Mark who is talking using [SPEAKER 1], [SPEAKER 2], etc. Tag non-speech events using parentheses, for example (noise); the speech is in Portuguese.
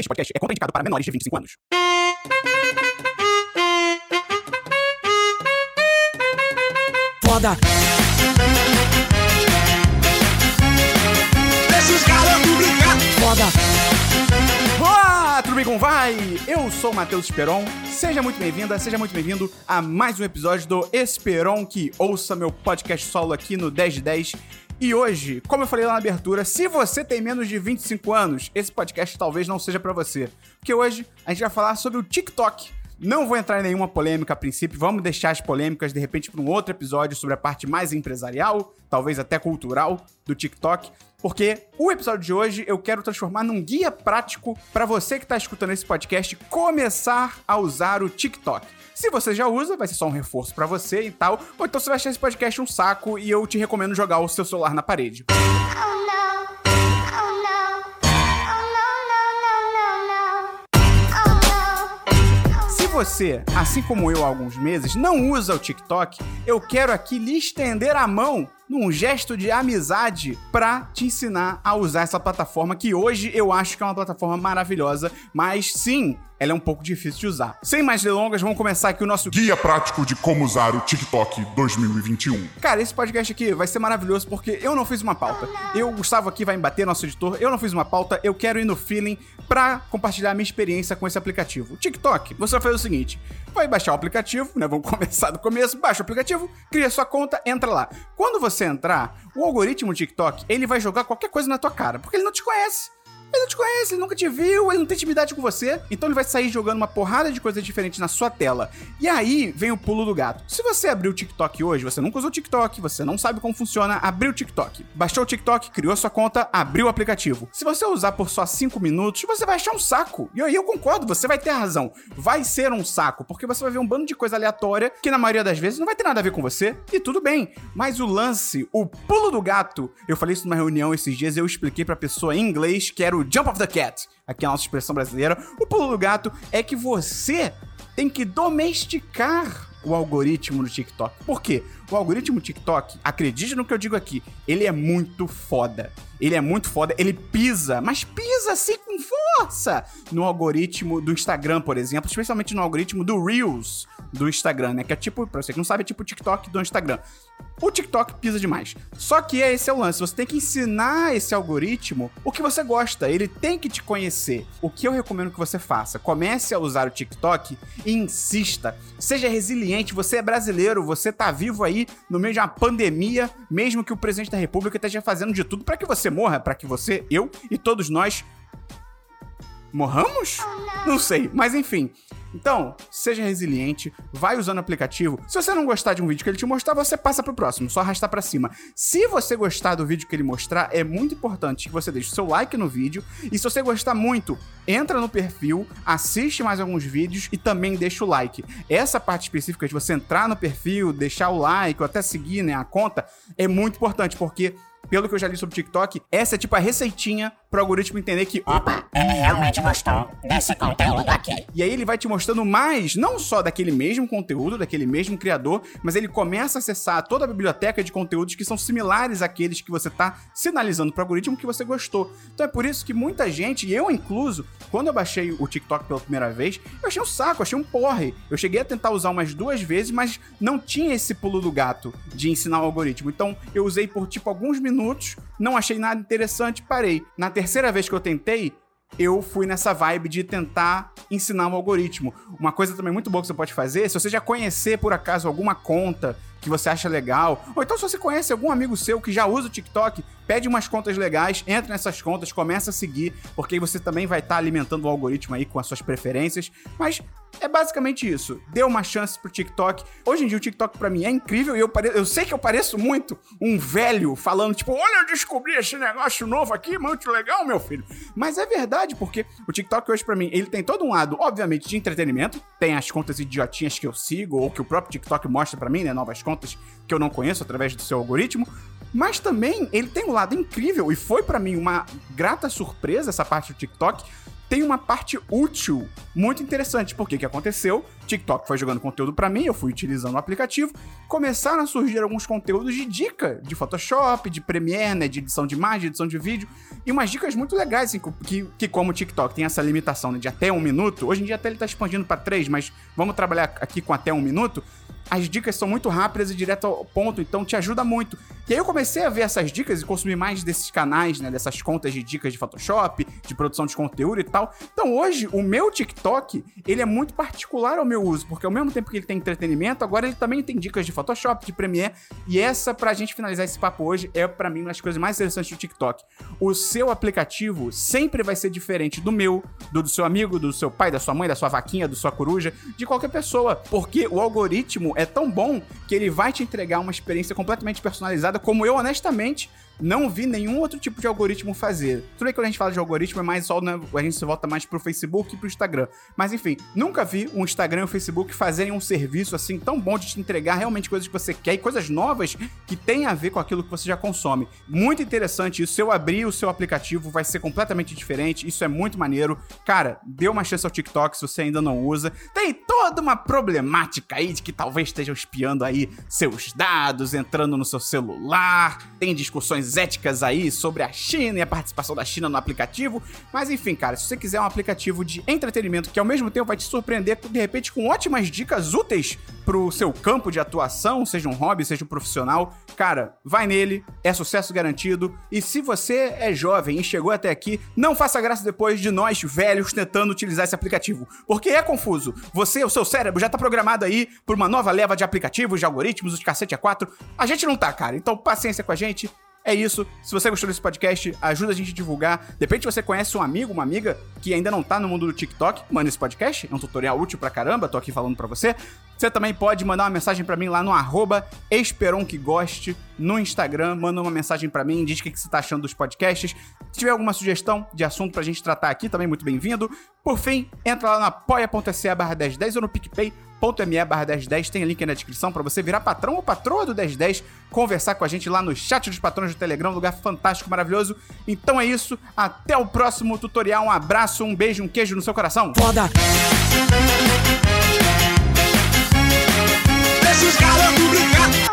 [SPEAKER 1] Este podcast é contraindicado para menores de 25 anos.
[SPEAKER 2] Foda.
[SPEAKER 3] Deixa os garotos brincar.
[SPEAKER 2] Foda.
[SPEAKER 1] Olá, tudo bem como vai? Eu sou o Matheus Esperon. Seja muito bem-vinda, seja muito bem-vindo a mais um episódio do Esperon, que ouça meu podcast solo aqui no 10 de 10. E hoje, como eu falei lá na abertura, se você tem menos de 25 anos, esse podcast talvez não seja pra você. Porque hoje a gente vai falar sobre o TikTok. Não vou entrar em nenhuma polêmica a princípio, vamos deixar as polêmicas de repente para um outro episódio sobre a parte mais empresarial, talvez até cultural do TikTok, porque o episódio de hoje eu quero transformar num guia prático para você que está escutando esse podcast começar a usar o TikTok. Se você já usa, vai ser só um reforço para você e tal, ou então você vai achar esse podcast um saco e eu te recomendo jogar o seu celular na parede.
[SPEAKER 4] Oh.
[SPEAKER 1] Se você, assim como eu há alguns meses, não usa o TikTok, eu quero aqui lhe estender a mão num gesto de amizade pra te ensinar a usar essa plataforma que hoje eu acho que é uma plataforma maravilhosa, mas sim, ela é um pouco difícil de usar. Sem mais delongas, vamos começar aqui o nosso
[SPEAKER 5] Guia prático de como usar o TikTok 2021.
[SPEAKER 1] Cara, esse podcast aqui vai ser maravilhoso porque eu não fiz uma pauta. Eu, Gustavo aqui vai me bater, nosso editor, eu não fiz uma pauta, eu quero ir no feeling pra compartilhar a minha experiência com esse aplicativo. O TikTok, você vai fazer o seguinte: vai baixar o aplicativo, né? Vamos (laughs) começar do começo, baixa o aplicativo, cria sua conta, entra lá. Quando você entrar, o algoritmo TikTok, ele vai jogar qualquer coisa na tua cara, porque ele não te conhece. Ele não te conhece, ele nunca te viu, ele não tem intimidade com você. Então ele vai sair jogando uma porrada de coisa diferente na sua tela. E aí vem o pulo do gato. Se você abrir o TikTok hoje, você nunca usou o TikTok, você não sabe como funciona, abriu o TikTok. Baixou o TikTok, criou sua conta, abriu o aplicativo. Se você usar por só 5 minutos, você vai achar um saco. E aí eu concordo, você vai ter razão. Vai ser um saco, porque você vai ver um bando de coisa aleatória que na maioria das vezes não vai ter nada a ver com você. E tudo bem. Mas o lance, o pulo do gato, eu falei isso numa reunião esses dias, eu expliquei pra pessoa em inglês que era o Jump of the Cat, aqui é a nossa expressão brasileira. O pulo do gato é que você tem que domesticar o algoritmo do TikTok. Por quê? O algoritmo TikTok, acredite no que eu digo aqui, ele é muito foda. Ele é muito foda, ele pisa, mas pisa assim com força no algoritmo do Instagram, por exemplo, especialmente no algoritmo do Reels do Instagram, né? Que é tipo, pra você que não sabe, é tipo o TikTok do Instagram. O TikTok pisa demais. Só que é esse é o lance. Você tem que ensinar esse algoritmo o que você gosta. Ele tem que te conhecer. O que eu recomendo que você faça? Comece a usar o TikTok e insista. Seja resiliente. Você é brasileiro. Você tá vivo aí no meio de uma pandemia, mesmo que o presidente da República esteja fazendo de tudo para que você morra, para que você, eu e todos nós morramos? Não sei, mas enfim. Então, seja resiliente, vai usando o aplicativo. Se você não gostar de um vídeo que ele te mostrar, você passa pro próximo, só arrastar pra cima. Se você gostar do vídeo que ele mostrar, é muito importante que você deixe o seu like no vídeo. E se você gostar muito, entra no perfil, assiste mais alguns vídeos e também deixa o like. Essa parte específica de você entrar no perfil, deixar o like ou até seguir né, a conta é muito importante, porque pelo que eu já li sobre o TikTok, essa é tipo a receitinha pro algoritmo entender que, opa,
[SPEAKER 6] Ele realmente gostou desse conteúdo aqui.
[SPEAKER 1] e aí ele vai te mostrando mais, não só daquele mesmo conteúdo, daquele mesmo criador, mas ele começa a acessar toda a biblioteca de conteúdos que são similares àqueles que você tá sinalizando pro algoritmo que você gostou. Então é por isso que muita gente, e eu incluso, quando eu baixei o TikTok pela primeira vez, eu achei um saco, achei um porre. Eu cheguei a tentar usar umas duas vezes, mas não tinha esse pulo do gato de ensinar o algoritmo. Então eu usei por tipo alguns minutos, não achei nada interessante, parei. Na terceira vez que eu tentei, eu fui nessa vibe de tentar ensinar o algoritmo. Uma coisa também muito boa que você pode fazer, se você já conhecer por acaso alguma conta que você acha legal, ou então se você conhece algum amigo seu que já usa o TikTok, pede umas contas legais, entra nessas contas, começa a seguir, porque você também vai estar alimentando o algoritmo aí com as suas preferências. Mas é basicamente isso. Dê uma chance pro TikTok. Hoje em dia o TikTok pra mim é incrível e eu, pare... eu sei que eu pareço muito um velho falando, tipo, olha, eu descobri esse negócio novo aqui, muito legal, meu filho. Mas é verdade, porque o TikTok hoje pra mim, ele tem todo um lado, obviamente, de entretenimento. Tem as contas idiotinhas que eu sigo, ou que o próprio TikTok mostra pra mim, né? Novas contas que eu não conheço através do seu algoritmo. Mas também ele tem um lado incrível e foi pra mim uma grata surpresa essa parte do TikTok. Tem uma parte útil muito interessante. Porque o que aconteceu? TikTok foi jogando conteúdo pra mim, eu fui utilizando o aplicativo. Começaram a surgir alguns conteúdos de dica de Photoshop, de Premiere, né, de edição de imagem, de edição de vídeo. E umas dicas muito legais, assim, que, que como o TikTok tem essa limitação né, de até um minuto, hoje em dia até ele tá expandindo pra três, mas vamos trabalhar aqui com até um minuto as dicas são muito rápidas e direto ao ponto, então te ajuda muito. E aí eu comecei a ver essas dicas e consumir mais desses canais, né, dessas contas de dicas de Photoshop, de produção de conteúdo e tal. Então hoje o meu TikTok, ele é muito particular ao meu uso, porque ao mesmo tempo que ele tem entretenimento, agora ele também tem dicas de Photoshop, de Premiere, e essa pra gente finalizar esse papo hoje é pra mim uma das coisas mais interessantes do TikTok. O seu aplicativo sempre vai ser diferente do meu, do, do seu amigo, do seu pai, da sua mãe, da sua vaquinha, da sua coruja, de qualquer pessoa, porque o algoritmo é tão bom que ele vai te entregar uma experiência completamente personalizada, como eu honestamente não vi nenhum outro tipo de algoritmo fazer. Tudo bem que quando a gente fala de algoritmo é mais só, né, a gente se volta mais pro Facebook e pro Instagram. Mas enfim, nunca vi um Instagram e um Facebook fazerem um serviço assim tão bom de te entregar realmente coisas que você quer e coisas novas que tem a ver com aquilo que você já consome. Muito interessante isso. Se eu abrir o seu aplicativo, vai ser completamente diferente. Isso é muito maneiro. Cara, dê uma chance ao TikTok se você ainda não usa. Tem toda uma problemática aí de que talvez estejam espiando aí seus dados, entrando no seu celular. Tem discussões éticas aí sobre a China e a participação da China no aplicativo. Mas enfim, cara, se você quiser um aplicativo de entretenimento que ao mesmo tempo vai te surpreender, de repente, com ótimas dicas úteis pro seu campo de atuação, seja um hobby, seja um profissional, cara, vai nele, é sucesso garantido. E se você é jovem e chegou até aqui, não faça graça depois de nós, velhos, tentando utilizar esse aplicativo. Porque é confuso. Você, o seu cérebro, já tá programado aí por uma nova leva de aplicativos, de algoritmos, de cacete A4. A gente não tá, cara. Então, paciência com a gente. É isso. Se você gostou desse podcast, ajuda a gente a divulgar. De repente você conhece um amigo, uma amiga que ainda não tá no mundo do TikTok, manda esse podcast. É um tutorial útil pra caramba, tô aqui falando pra você. Você também pode mandar uma mensagem pra mim lá no arroba no Instagram. Manda uma mensagem pra mim, diz o que você tá achando dos podcasts. Se tiver alguma sugestão de assunto pra gente tratar aqui, também muito bem-vindo. Por fim, entra lá no apoia.se barra 1010 ou no PicPay .me barra 1010, tem link aí na descrição pra você virar patrão ou patroa do 1010, conversar com a gente lá no chat dos patrões do Telegram, lugar fantástico, maravilhoso. Então é isso, até o próximo tutorial, um abraço, um beijo, um queijo no seu coração.
[SPEAKER 2] Foda.
[SPEAKER 3] Os garotos brincar.